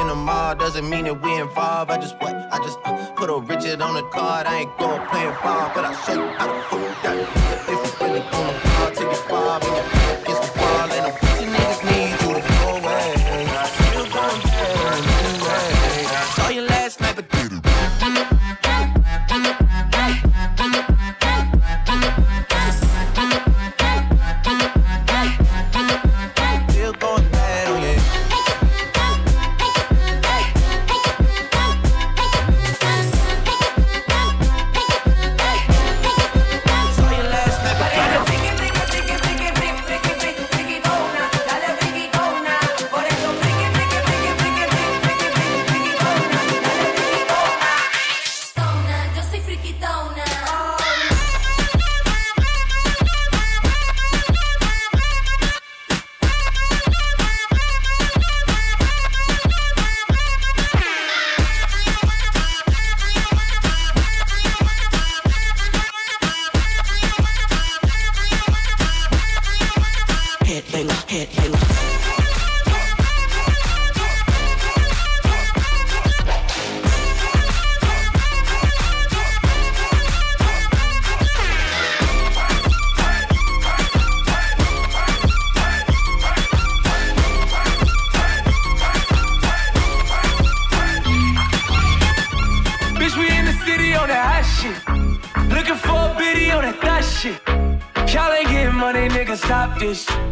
in the mall doesn't mean that we involved. I just what? I just uh, put a Richard on the card. I ain't going playing ball, but I'll show you how to fool that. If you really gonna ball, take it far, this.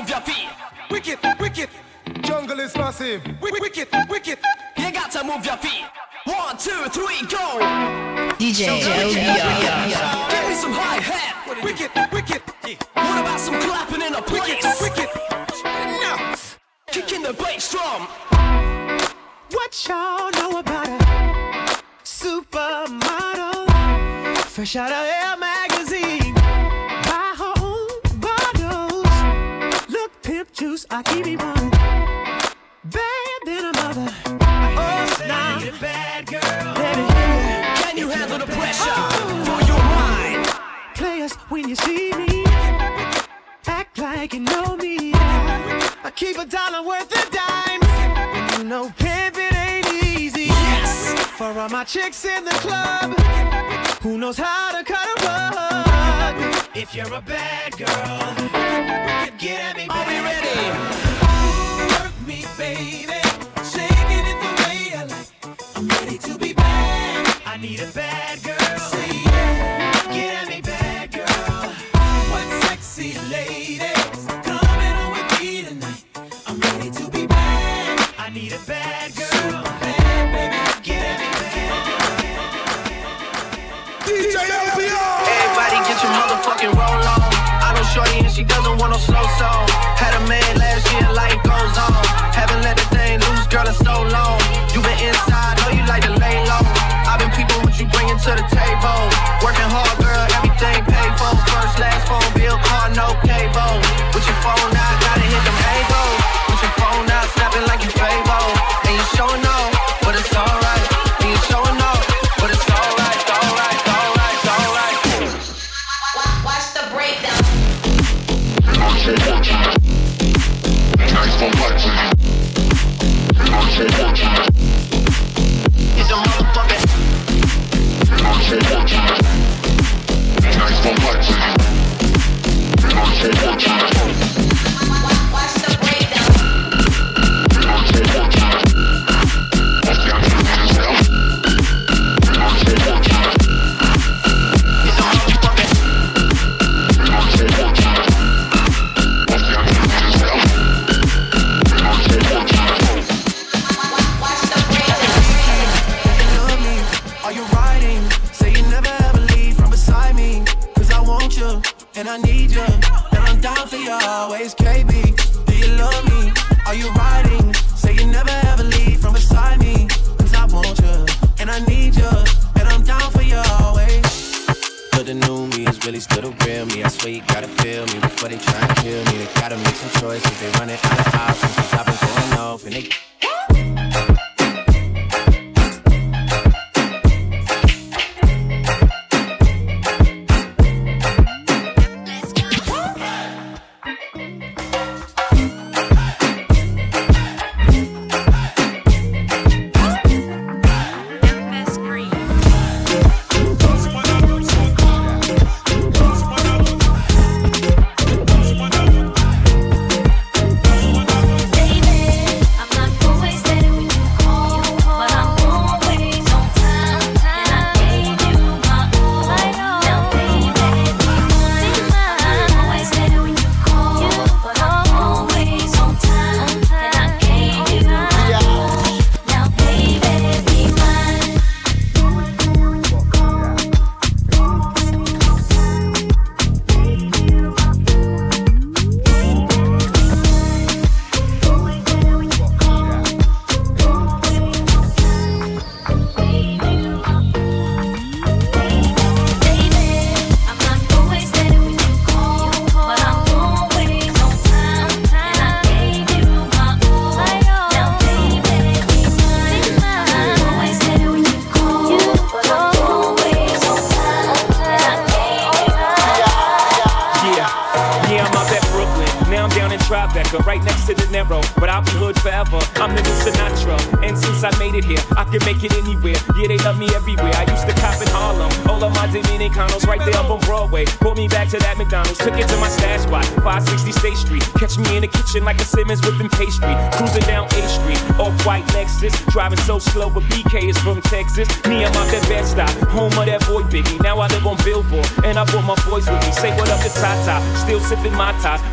move your feet. Wicked, wicked, jungle is massive. W- wicked, wicked, you got to move your feet. One, two, three, go. DJ Joe Give me some high hat. Wicked, wicked. What about some clapping in a place? Wicked. Kicking the bass drum. What y'all know about a supermodel? Fresh out of LMA. I keep it one bad than a mother. Oh, nah. you bad girl. Baby, can you handle the pressure oh. for your mind? Players, when you see me, act like you know me. I keep a dollar worth of dimes. You know, pimping ain't easy. Yes. For all my chicks in the club, who knows how to cut a if you're a bad girl, get at me. Baby. Are we ready? Work me, baby. Shaking it the way I like. I'm ready to be bad. I need a bad girl. Motherfucking roll on. I know Shorty and she doesn't want no slow song. Had a man last year, life goes on. Haven't let the thing loose, girl, in so long. You been inside, know you like to lay low. I've been peeping what you bringing to the table. Working hard, girl, everything paid for. First, last phone bill, car, no cable.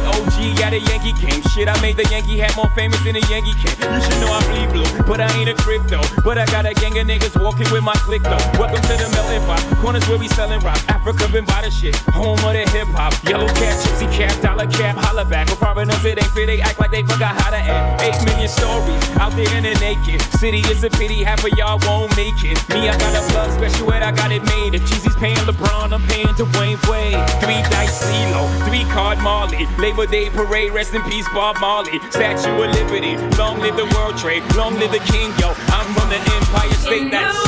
With at a Yankee game. Shit, I made the Yankee hat more famous than a Yankee can. You should know I bleed blue, but I ain't a crypto. But I got a gang of niggas walking with my click though. Welcome to the melting pot. Corners where we selling rock. Africa been by the shit. Home of the hip hop. Yellow cap, gypsy cap, dollar cap, holla back. With foreigners, it ain't fair. They act like they forgot how to act. Eight million stories out there in the naked. City is a pity, half of y'all won't make it. Me, I got a blood special ed, I got it made. If Jeezy's paying LeBron, I'm paying Dwayne Wade. Three dice CeeLo, three card Marley. Labor Day parade, rest in peace, Bob Marley. Statue of Liberty, long live the World Trade, long live the King, yo. I'm from the Empire State, that's.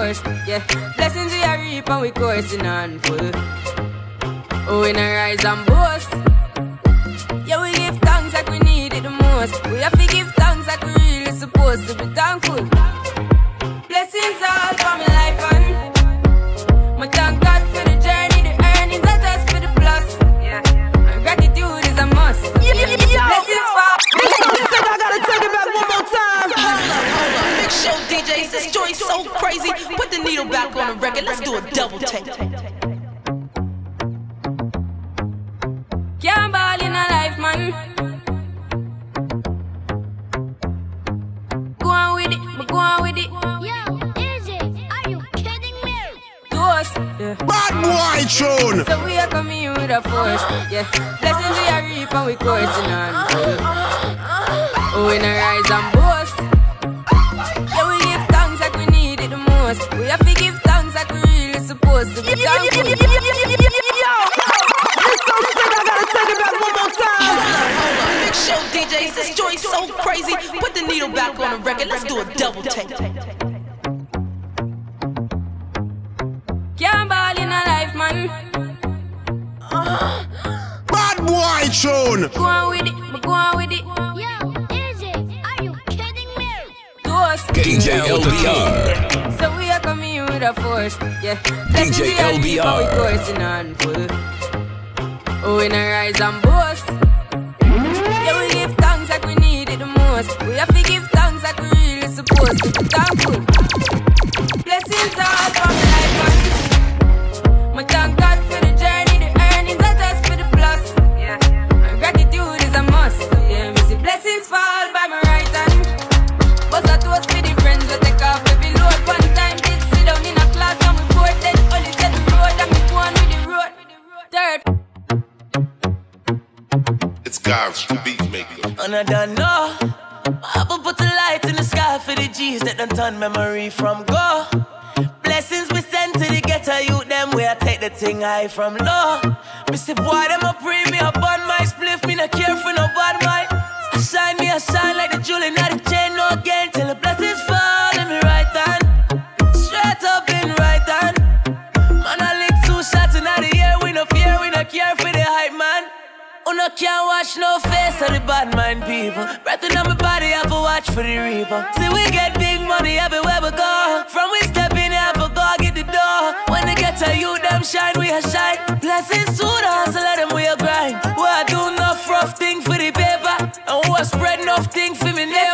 course. Yeah, blessings we are reaping, we coursing on full. Oh, we not rise and boast. let's do a double take. Can't ball in a life, man. Go on with it, go on with it. Yo, easy, are you kidding me? Do. Yeah. Bad boy tune. So we are coming with a force. Yeah. guys, the beat maker. And I don't know. I will put a light in the sky for the G's that done turn memory from go. Blessings we send to the ghetto youth, them where I take the thing high from low. Me say, boy, them a bring me upon my spliff, me not care for no bad mind. I shine me, I shine like the jewel in Uno can't watch no face of the bad mind people. Breathing on my body, I to watch for the reaper. See, we get big money everywhere we go. From we step in, I have go get the door. When they get to you, them shine, we a shine. Blessings to the hustle, let them we a grind. We a do enough rough thing for the paper. And we a spread enough thing for me neighbors.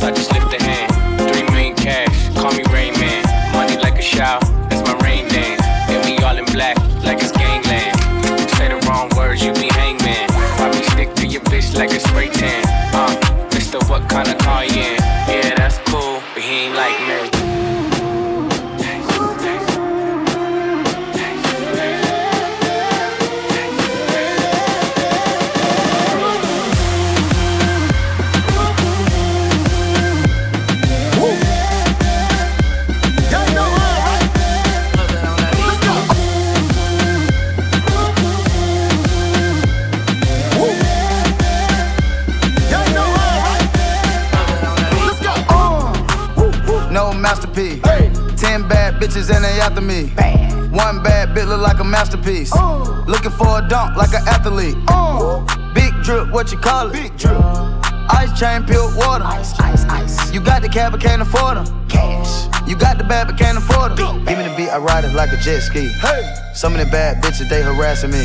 I just lift like an athlete. Uh. Big drip, what you call it? Big drip. Ice chain, pure water. Ice, ice, ice. You got the cab, but can't afford them. Cash. You got the bad, but can't afford them. Give me the beat, I ride it like a jet ski. Hey. Some of the bad bitches, they harassing me.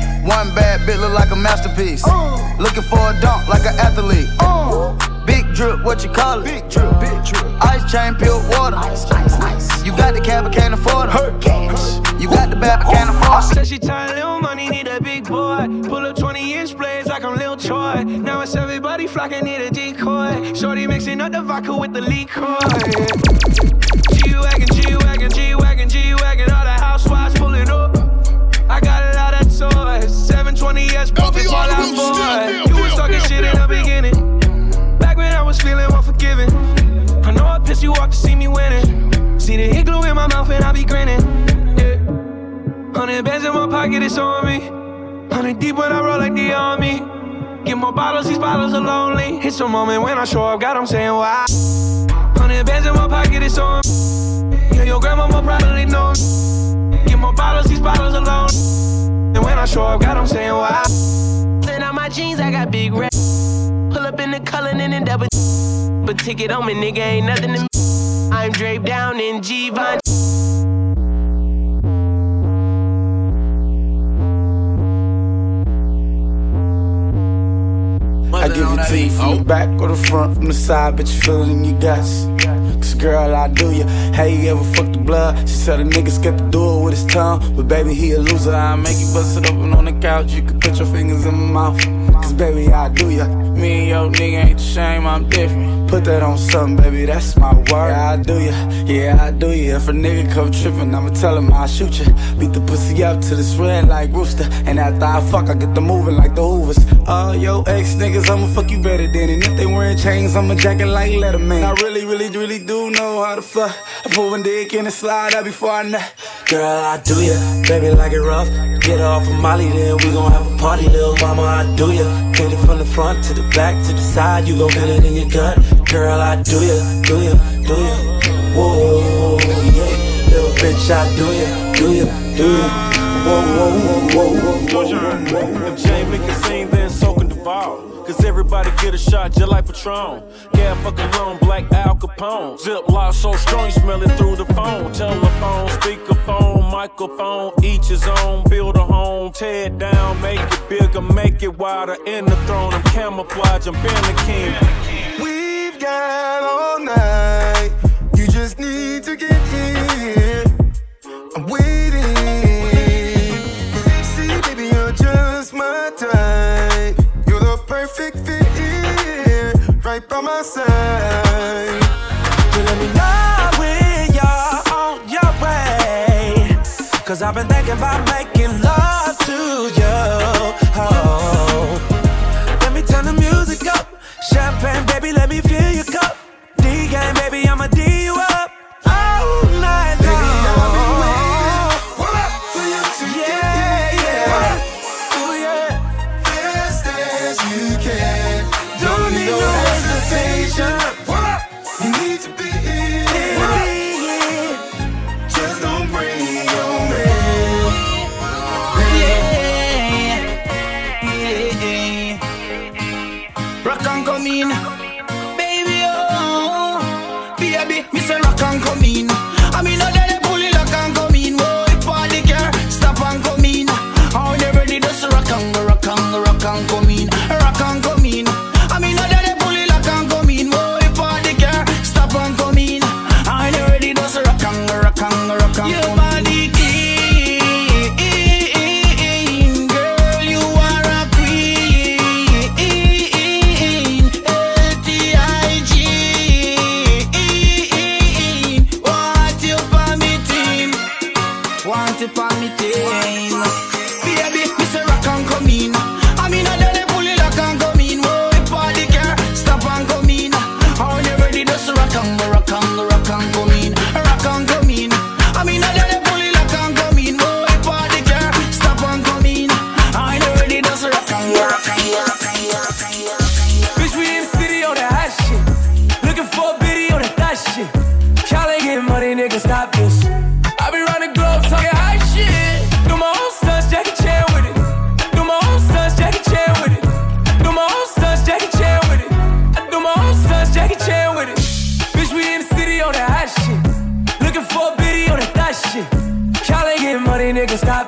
One bad bitch look like a masterpiece. Uh. Looking for a dunk like an athlete. Uh. Big drip, what you call it? Big drip, big drip. Ice chain, pure water. Ice, ice, ice. You got the cab, but can't afford it. Cash. You got the bad, but can't oh. afford it. Said she tired, little money, need a big boy. Pull up 20 inch blades like I'm Lil Troy. Now it's everybody flocking, need a decoy. Shorty mixing up the vodka with the liquor. G while I'm boy. You was talking shit in the beginning. Back when I was feeling unforgiving. I know I pissed you off to see me winning. See the igloo in my mouth and I be grinning. Yeah. Hundred bands in my pocket, it's on me. Hundred deep when I roll like the army. Get more bottles, these bottles are lonely. It's a moment when I show up, God, I'm saying why. Hundred bands in my pocket, it's on. Yeah, your grandma probably know. Get more bottles, these bottles are lonely. And when I show up, God, I'm saying why. Send out my jeans, I got big red. Pull up in the color and then double. But ticket on me, nigga, ain't nothing to me. I'm draped down in G-Von. I give it to you from the back or the front, from the side, but you feel it in your guts. Cause girl, I do ya. How you ever fuck the blood? She said a nigga scared do it with his tongue. But baby, he a loser. I make you bust it open on the couch. You can put your fingers in my mouth. Cause baby, I do ya. Me and your nigga ain't the same, I'm different. Put that on something, baby, that's my word. Yeah, I do ya, yeah, I do ya. If a nigga come trippin', I'ma tell him I'll shoot ya. Beat the pussy up to this red like rooster. And after I fuck, I get the moving like the Hoovers. Oh, yo, ex niggas, I'ma fuck you better than. And if they wearing chains, I'ma jacket like Letterman. I really, really, really do know how to fuck. I put one dick in and slide out before I nut. Girl, I do ya, baby, like it rough. Get off of Molly, then we gon' have a party, little mama, I do ya. Hit it from the front to the back to the side, you gon' feel it in your gut. Girl, I do ya, do ya, do ya. Whoa, yeah, little bitch, I do ya, do ya, do ya. Whoa, whoa, whoa, whoa, whoa, whoa, whoa. If Jane make a scene, then so can Duval. Cause everybody get a shot just like Patron. Yeah, fucking long, black Al Capone. Zip lock so strong, you smell it through the phone. Telephone, speakerphone, microphone, each his own. Build a home, tear it down, make it bigger, make it wider. In the throne, I'm camouflage, I'm Ben the King. We've all night. You just need to get here. I'm waiting. See, baby, you're just my type. You're the perfect fit, right by my side. Let me know when you're on your way. Cause I've been thinking about making love to you. Oh. Let me turn the music up. Champagne, baby, let me. D game, baby, I'ma D for. Baby, me say rock and come in.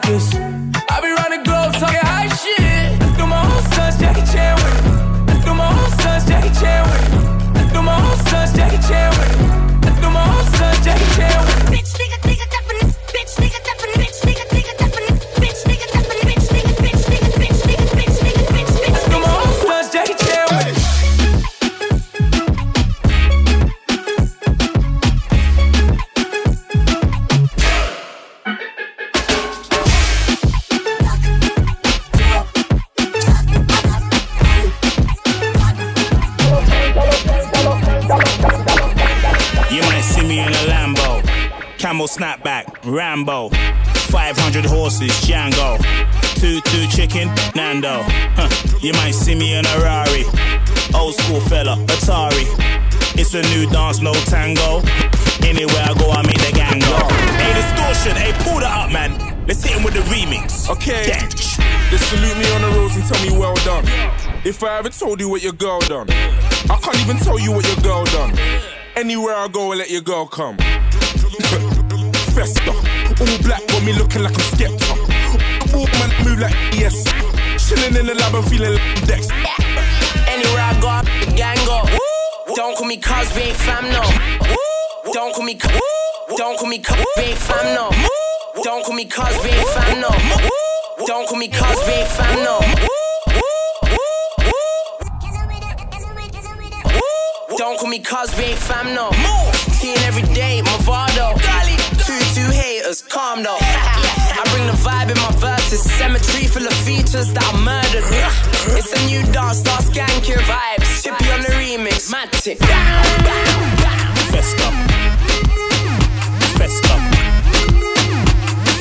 This. Snapback, Rambo, 500 horses, Django, two two chicken, Nando. Huh. You might see me in a Rari, old school fella, Atari. It's a new dance, no tango. Anywhere I go, I make the gang go. Hey, distortion, hey, pull that up, man. Let's hit him with the remix. Okay. They salute me on the roads and tell me well done. If I ever told you what your girl done, I can't even tell you what your girl done. Anywhere I go, I let your girl come. Festa, all black got me looking like I'm Skepta. All man move like yes. Chilling in the lab and feeling like Dex. Anywhere I go, the gang go. Don't call me cuz, we ain't fam, no. Don't call me cuz, don't call me cuz, we ain't fam, no. Don't call me cuz, we ain't fam, no. Don't call me cuz, we ain't fam, no. Don't call me cuz we ain't fam no. Seeing every day, Movado. Two two haters, calm though. I bring the vibe in my verses. Cemetery full of features that I murdered. It's a new dance, start skank your vibes. Chippy on the remix, matic. Festa. Festa.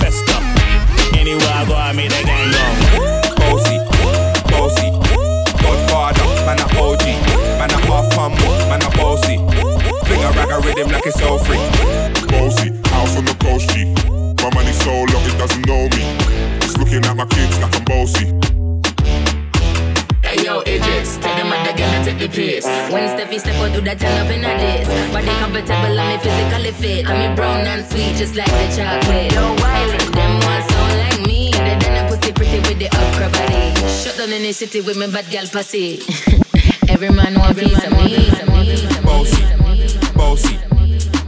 Festa. Anywhere I go, I make that gang go. Bossy, bossy. Godfather, man a OG. Man a half humble, man a bossy. Fling a rag a rhythm like it's all free. Bossy, house on the coast G. My money so long it doesn't know me. It's looking at my kids like I'm bossy. Hey yo, Idris, take them at the gun and take the piss. When Steffi step out, do that turn up in a diss. Body comfortable, and me physically fit. I'm me brown and sweet, just like the chocolate. Yo, Wiley, them ones sound like me. They done a pussy pretty with the upper body. Shut down in the city with me bad gal pussy. Every man want piece of me. Bossy, bossy.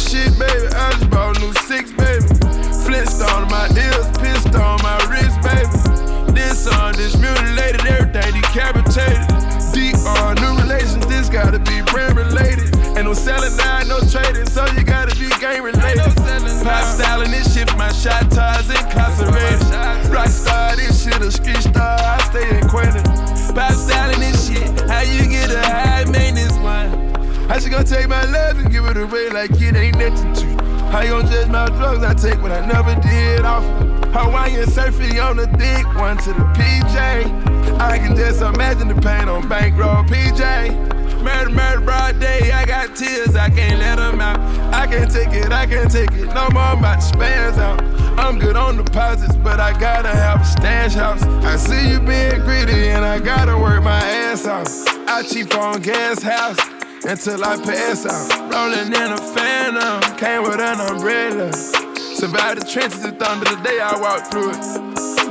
shit, baby. I just bought a new six, baby. Flintstone on my ears, pistol on my wrist, baby. This on this mutilated, everything decapitated. Deep on new relations, this gotta be brand related. Ain't no selling now, no trading, so you gotta be game related. Pop styling this shit, my shot ties incarcerated. Rockstar, this shit a street star, I stay acquainted. Pop styling this shit, how you get a high maintenance one? How she gonna take my love and give it away like it ain't nothing to you? How you gonna judge my drugs? I take what I never did off Hawaiian surfing on the dick, one to the PJ. I can just imagine the pain on bankroll PJ. Murder, murder, broad day. I got tears, I can't let them out. I can't take it, I can't take it. No more, I'm out. I'm good on deposits, but I gotta have a stash house. I see you being greedy, and I gotta work my ass off. I cheap on gas house until I pass out. Rolling in a phantom, came with an umbrella. Survived the trenches and thunder the day I walked through it.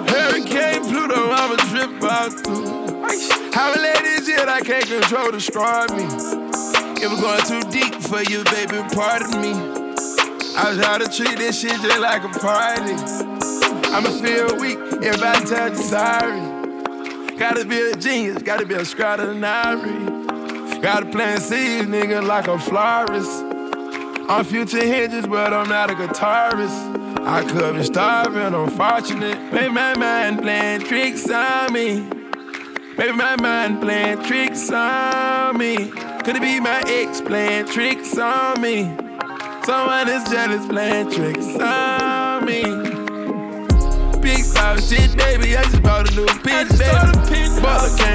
Hurricane Pluto, I'ma drip out through it. How let this I can't control destroy me. If we're going too deep for you, baby, pardon me. I try to treat this shit just like a party. I'ma feel weak if I you sorry. Gotta be a genius, gotta be a extraordinary. Gotta plant seeds, nigga, like a florist. I'm future hinges, but I'm not a guitarist. I could be starving, unfortunate. Maybe my mind playing tricks on me. Maybe my mind playing tricks on me. Could it be my ex playing tricks on me? Someone is jealous playing tricks on me. Big five shit, baby. I just bought a new pitch, baby. Butler came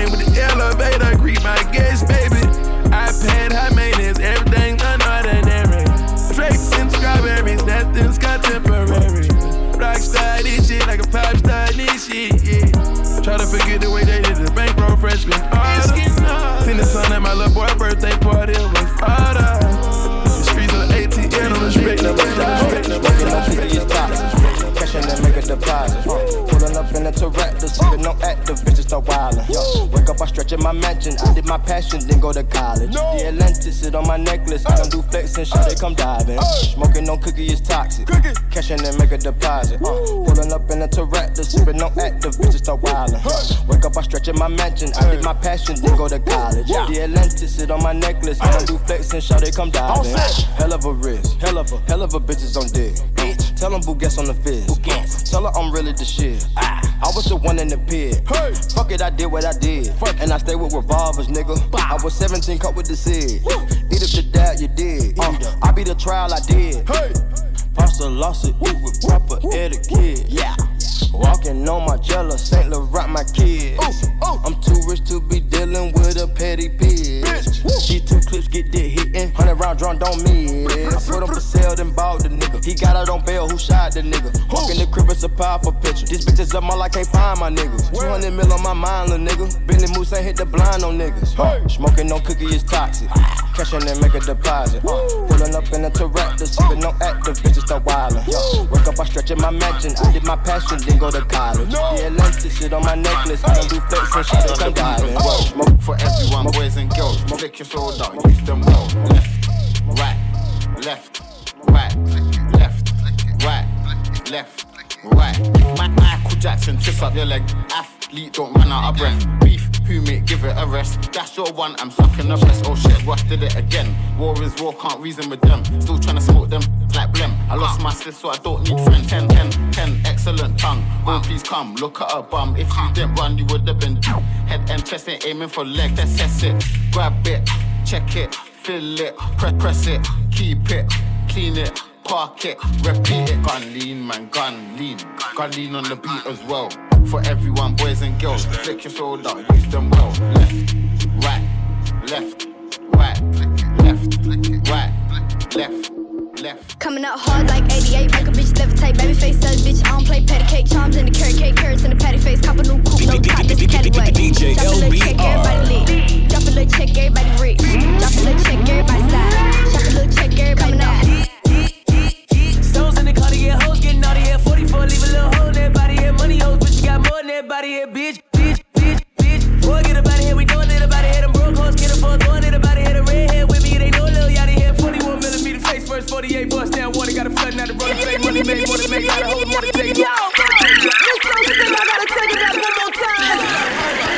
pulling up in a Tourette, sipping no active, bitches start wildin'. Yo, wake up, I stretch in my mansion. I did my passion, then go to college. The Atlantis sit on my necklace. I don't do flexing, shit, they come diving. Smoking on cookie is toxic. Cashing and make a deposit. Uh, pulling up in a Tourette, sipping no active, bitches start wildin'. Wake up, I stretch in my mansion. I did my passion, then go to college. The Atlantis sit on my necklace. I don't do flexing, shit, they come diving. Hell of a wrist, hell of a, hell of a bitches on dick. Tell them who gets on the fizz. Tell her I'm really the shit. I was the one in the pit. Fuck it, I did what I did. And I stay with revolvers, nigga. I was 17, cut with the Sid. Eat up the dad, you did. Uh, I be the trial, I did. Pastor lost it with proper etiquette. Yeah. Walking on my jello, St. Laurent, my kids. I'm too rich to be dealing with a petty bitch. These two clips get dead hitting. Hundred round drum don't miss. I put him for sale, then. He got out on bail, who shot the nigga? Walk in the crib it's a powerful picture. These bitches up all I can't find my niggas. 200 mil on my mind, little nigga. Bentley Moose ain't hit the blind on niggas. Huh. Smoking no cookie is toxic. Cashing and make a deposit. Uh. Pulling up in a Tourette, sipping no active, bitches start wildin'. Yo. Wake up, I stretch in my mansion. I did my passion, then go to college. Yeah, Atlantic shit on my necklace. I don't do fakes and shit, come diving. Smoke for everyone, boys and girls. Flick your soda, use them well. Left, right, left, right, left, right. My Michael Jackson, twist up your leg. Athlete, don't run out of breath. Beef, who mate, give it a rest. That's your one, I'm sucking the best. Oh shit, Russ did it again. War is war, can't reason with them. Still trying to smoke them like blem. I lost my sis, so I don't need friends. 10, 10, 10, excellent tongue. Oh, please come, look at her bum. If you didn't run, you would have been down. Head and chest ain't aiming for leg, let's it. Grab it, check it, fill it, press, press it, keep it, clean it. Park it, repeat it. Gun lean, man, gun lean. Gun lean on the beat as well. For everyone, boys and girls, flick your shoulder, use them well. Left, right, left, right, left, right, left, left. Coming out hard like 88, make a bitch levitate. Baby face says, bitch, I don't play patty cake. Charms in the carrot cake, carrots in the patty face. Cop a new coupe, no top, this Callaway. DJ Drop a little check, everybody lit. Drop a little check, everybody rich. Drop a little check, everybody slide. Drop a little check, everybody now. Stones here. 44, leave a little hole in that body here. Money hoes, but you got more than that body here, bitch, bitch, bitch, bitch. Boy, get up out here, we doing it about it here. Them broke hoes, get up for throwing it about it here. The redhead with me, they know Lil Yachty here. 41 millimeter face first, 48 bust down water. Got a flood, now the roller play. Money made, more to make, got a whole more to take. Yo,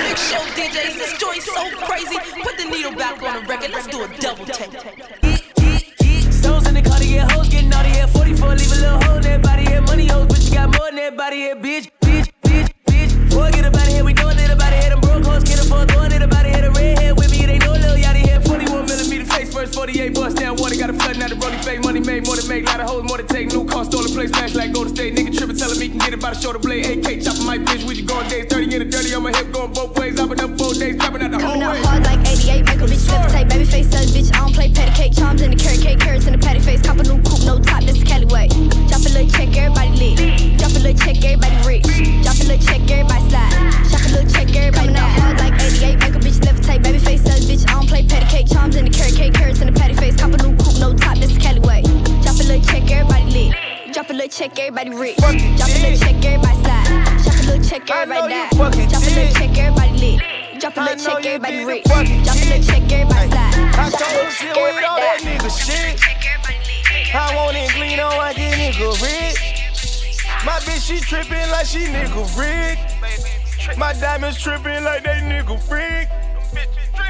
Big show DJs, this joint's so crazy. Put the needle back on the record. Let's do a double take. Stones in the car to get hoes, naughty 44, leave a little hole in that body here. Money hoes, but you got more than that body here, bitch, bitch, bitch, bitch. Boy, get up out of here, we doing it about it. Them broke hoes, get up for throwing it about it. The redhead with me, they know Lil Yachty here. 41 millimeter face first, 48 bust down water. Got a flood, now the rolling fake. Money made, more to make, lot of hoes, more to take. New car, stolen place, smash like Golden State. Nigga tripping, telling me can get it by the shoulder blade. AK chopping my bitch, we just going days. 30 in the dirty on my hip, going both ways. I've been up four days, trapping out the whole Coming out way. hard like 88, make a bitch. Baby face says, bitch, I don't play patty cake. Charms in the carrot cake, carrots in the patty face. Cop a new coupe, no top, this Callaway. Drop a little I told you with all that nigga shit. I want it clean on like a nigga rich. My bitch, she trippin' like she nigga rig. My diamonds trippin' like they nigga rig.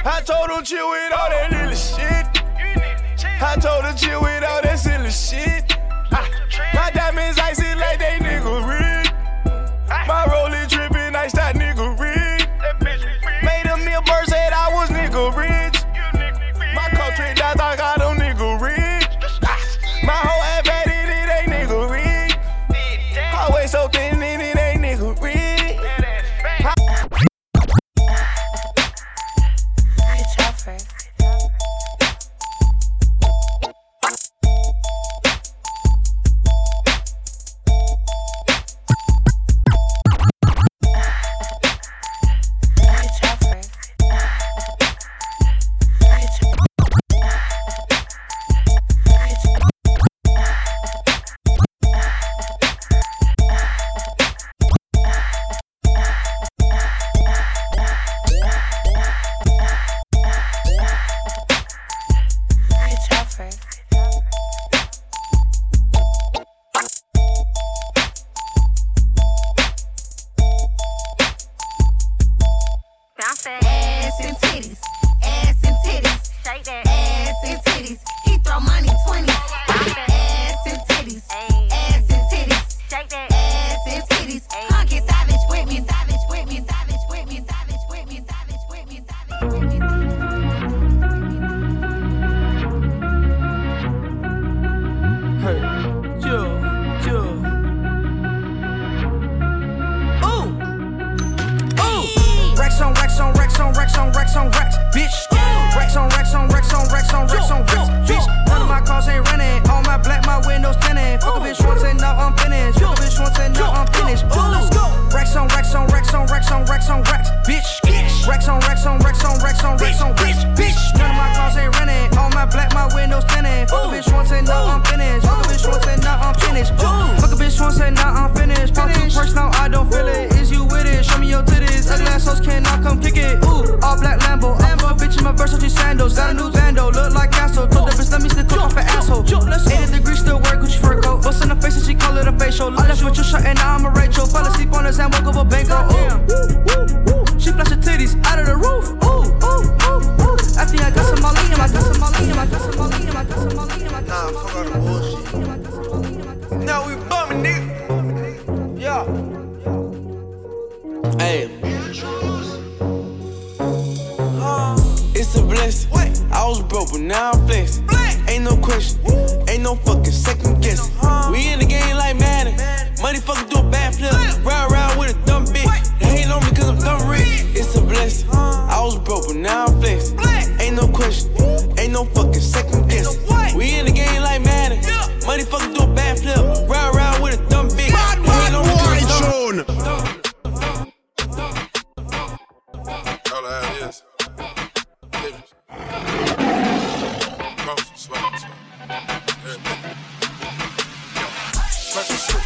I told him chill with all that little shit. I told her chill with all that silly shit. Ah, My diamonds icy like they nigga rig. My rollie Swag, swag.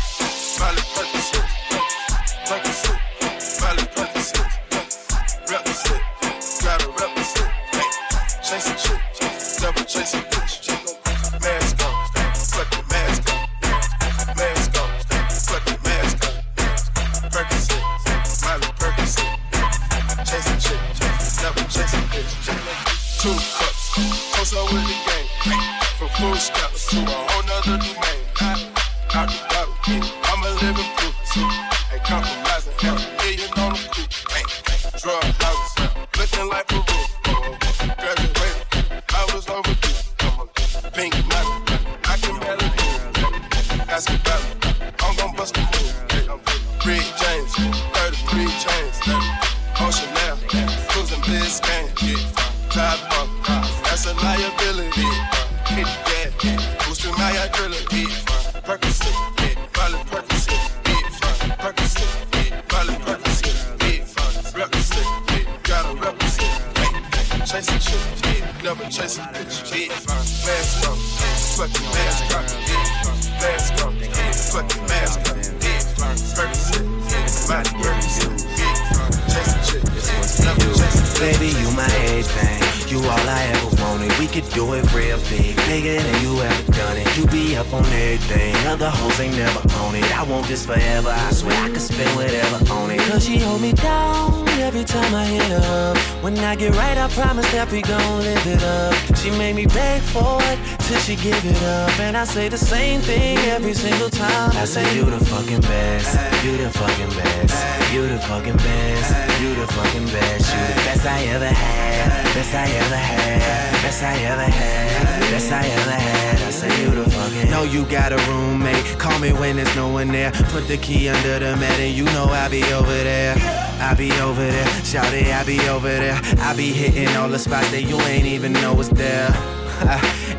I say the same thing every single time. I say you the fucking best. You the fucking best. You the fucking best. You the fucking best. You the best I ever had. Best I ever had. Best I ever had. Best I ever had. I say you the fucking. Know you got a roommate. Call me when there's no one there. Put the key under the mat and you know I'll be over there. I be over there. Shout it, I be over there. I be hitting all the spots that you ain't even know was there.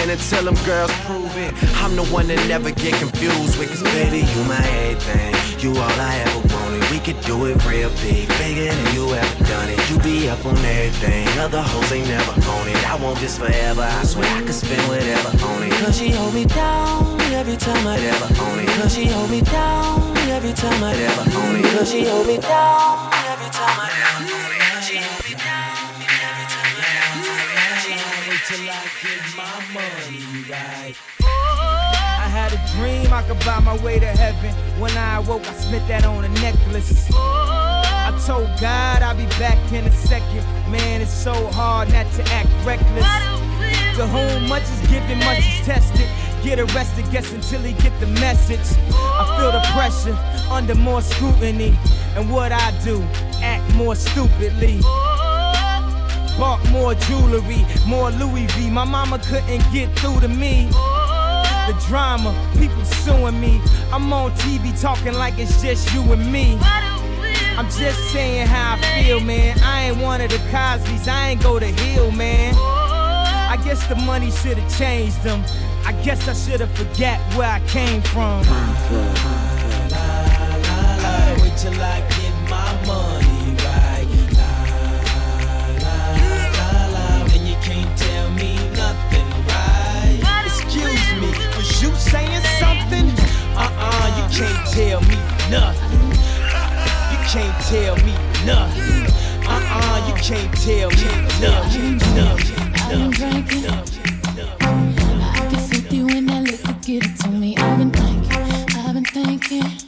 And until them girls prove it, I'm the one that never get confused with. Cause baby, you my everything. You all I ever wanted. We could do it real big, bigger than you ever done it. You be up on everything. Other hoes ain't never on it. I want this forever. I swear I could spend whatever on it. Cause she hold me down every time I ever on it. Cause she hold me down every time I ever on it. Cause she hold me down till I get my money right. I had a dream I could buy my way to heaven. When I awoke, I spent that on a necklace. I told God I'll be back in a second. Man, it's so hard not to act reckless. To whom much is given, much is tested. Get arrested, guess until he get the message. I feel the pressure under more scrutiny. And what I do, act more stupidly. Bought more jewelry, more Louis V. My mama couldn't get through to me. The drama, people suing me. I'm on TV talking like it's just you and me. I'm just saying how I feel, man. I ain't one of the Cosby's, I ain't go to Hill, man. I guess the money should have changed them. I guess I should have forget where I came from. Wait till I get my money you saying something? Uh-uh, you can't tell me nothing. You can't tell me nothing. Uh-uh, you can't tell me nothing. Nothing. Been drinking. I get 50 when that liquor get it to me. I've been thinking, I've been thinking.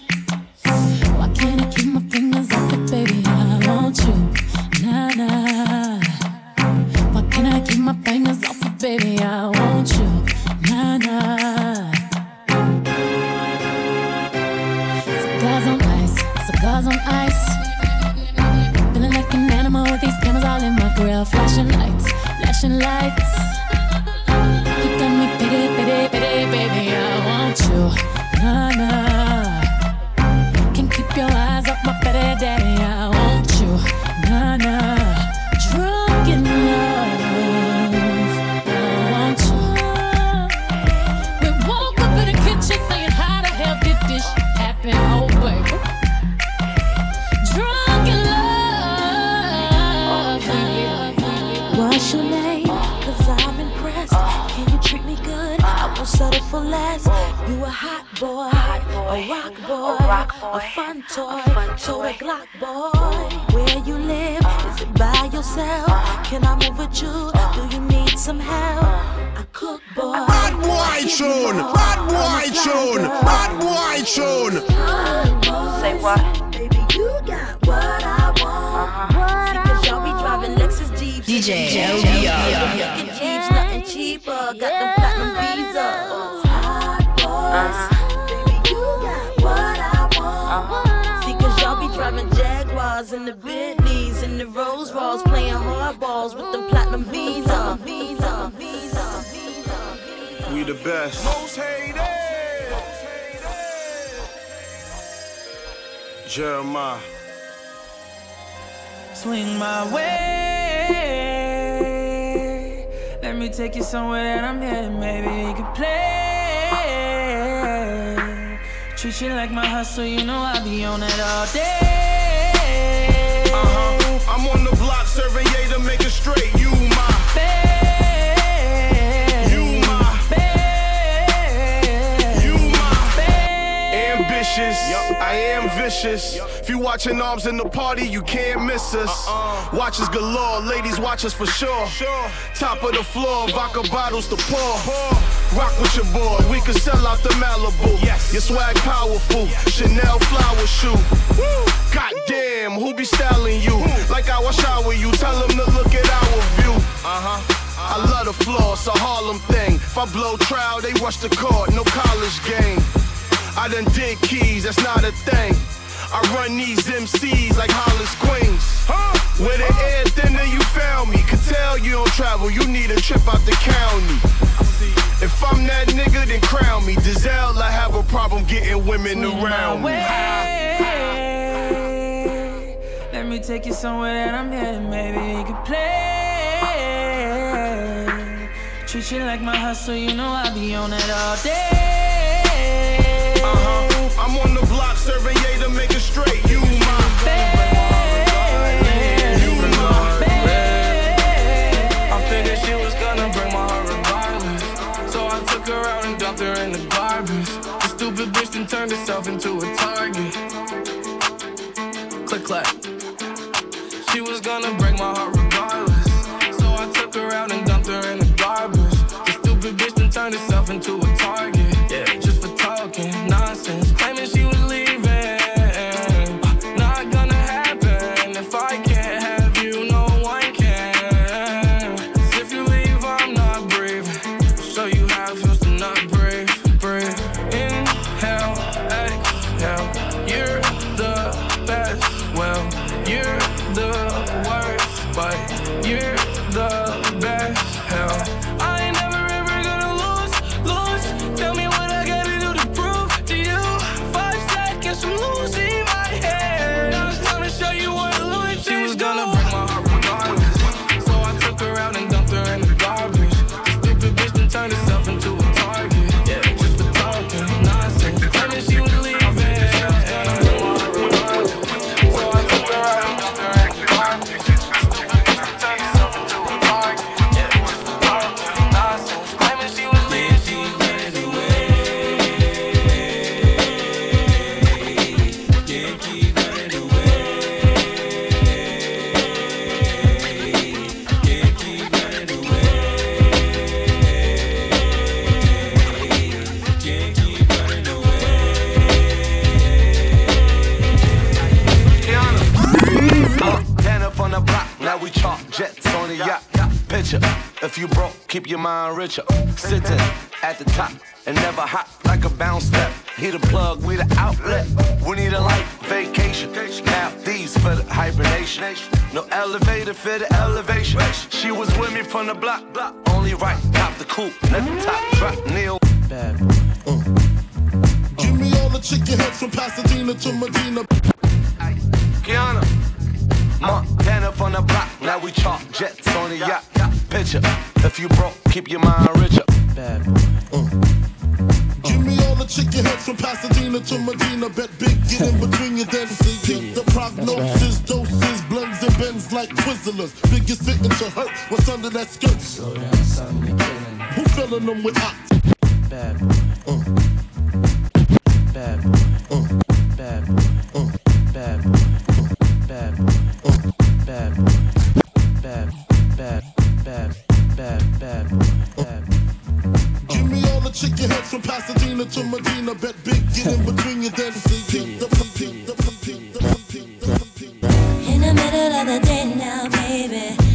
Tune. Say what? Baby, you got what I want. Uh-huh. What Cause y'all be driving Lexus Jeeps. DJ LBR. Jeeps, nothing cheaper. Got them platinum visas. Hot uh-huh. boys. Baby, you got what I want. Uh-huh. See, cause y'all be driving Jaguars and the Bentleys and the Rolls Royals, playing hardballs with them platinum visa. Visa, visa, visa. We the best. Most hated. Jeremiah. Swing my way. Let me take you somewhere that I'm headed. Maybe you can play. Treat you like my hustle, you know I'll be on it all day. Uh-huh. I'm on the block serving yay to make it straight. You my babe. You my babe. You my babe. ambitious. I am vicious. If you watching arms in the party, you can't miss us. Watches galore, ladies watch us for sure. Top of the floor, vodka bottles to pour. Rock with your boy, we can sell out the Malibu. Yes. Your swag powerful, Chanel flower shoe. Goddamn, who be styling you? Like I was shower you, tell them to look at our view. Uh huh. I love the floor, it's a Harlem thing. If I blow trial, they rush the court, no college game. I done did keys, that's not a thing. I run these MCs like Hollis Queens. With an air thinner, you found me. Could tell you don't travel, you need a trip out the county. If I'm that nigga, then crown me. Dizelle, I have a problem getting women around me. Let me take you somewhere that I'm headed. Maybe you can play. Treat you like my hustle, you know I'll be on it all day. I'm on the block serving yay to make it straight. You my You my I figured she was gonna break my heart regardless. So I took her out and dumped her in the garbage. The stupid bitch then turned herself into a target. Click clack. She was gonna break my heart regardless. So I took her out and dumped her in the garbage. The stupid bitch then turned herself into a keep your mind richer. Sitting at the top and never hop like a bounce step. He the plug, we the outlet. We need a life vacation. Now these for the hibernation. No elevator for the elevation. She was with me from the block. Block. Only right, top the coupe, let the top drop. Neil. Bad. Give me all the chicken heads from Pasadena to Medina. Kiana. Montana from the block, now we chalk jets on the yacht. Picture, if you broke, keep your mind richer. Bad. boy. Give me all the chicken heads from Pasadena to Medina. Bet big, get in between you, then see The prognosis, doses, blends and bends like Twizzlers. Biggest fitting to hurt what's under that skirt. Who filling them with hot? Bad. Uh. Bad. Uh. Bad. Chicken heads from Pasadena to Medina. Bet big, get in between you, then the middle of the day now, baby,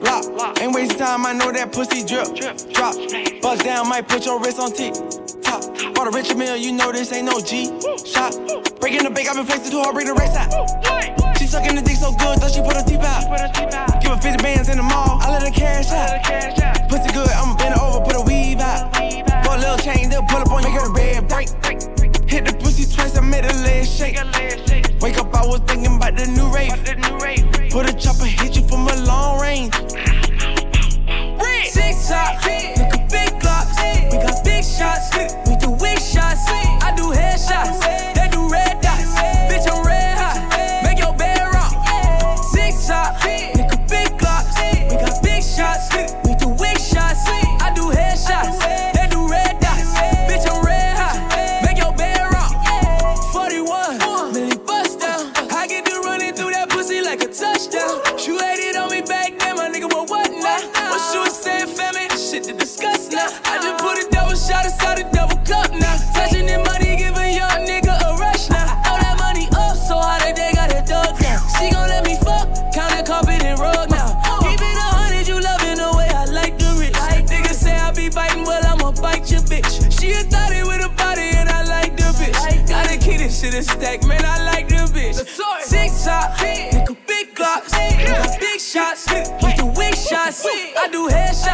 lock. Ain't wasting time, I know that pussy drip. Drop, bust down, might put your wrist on tick. Top, bought a Richard Mille, you know this ain't no G. Shot, breaking the bank, I've been placing too hard, bring the race out. She sucking the dick so good, thought she put her teeth out. Give her 50 bands in the mall, I let her cash out. Pussy good, I'ma bend her over, put a weave out. For a little change, they'll pull up on you, make her the bed break. Hit the pussy twice, I made her leg shake. Wake up, I was thinking about the new rave. Put a chopper, hit you from a long range. Shots,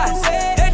headshots,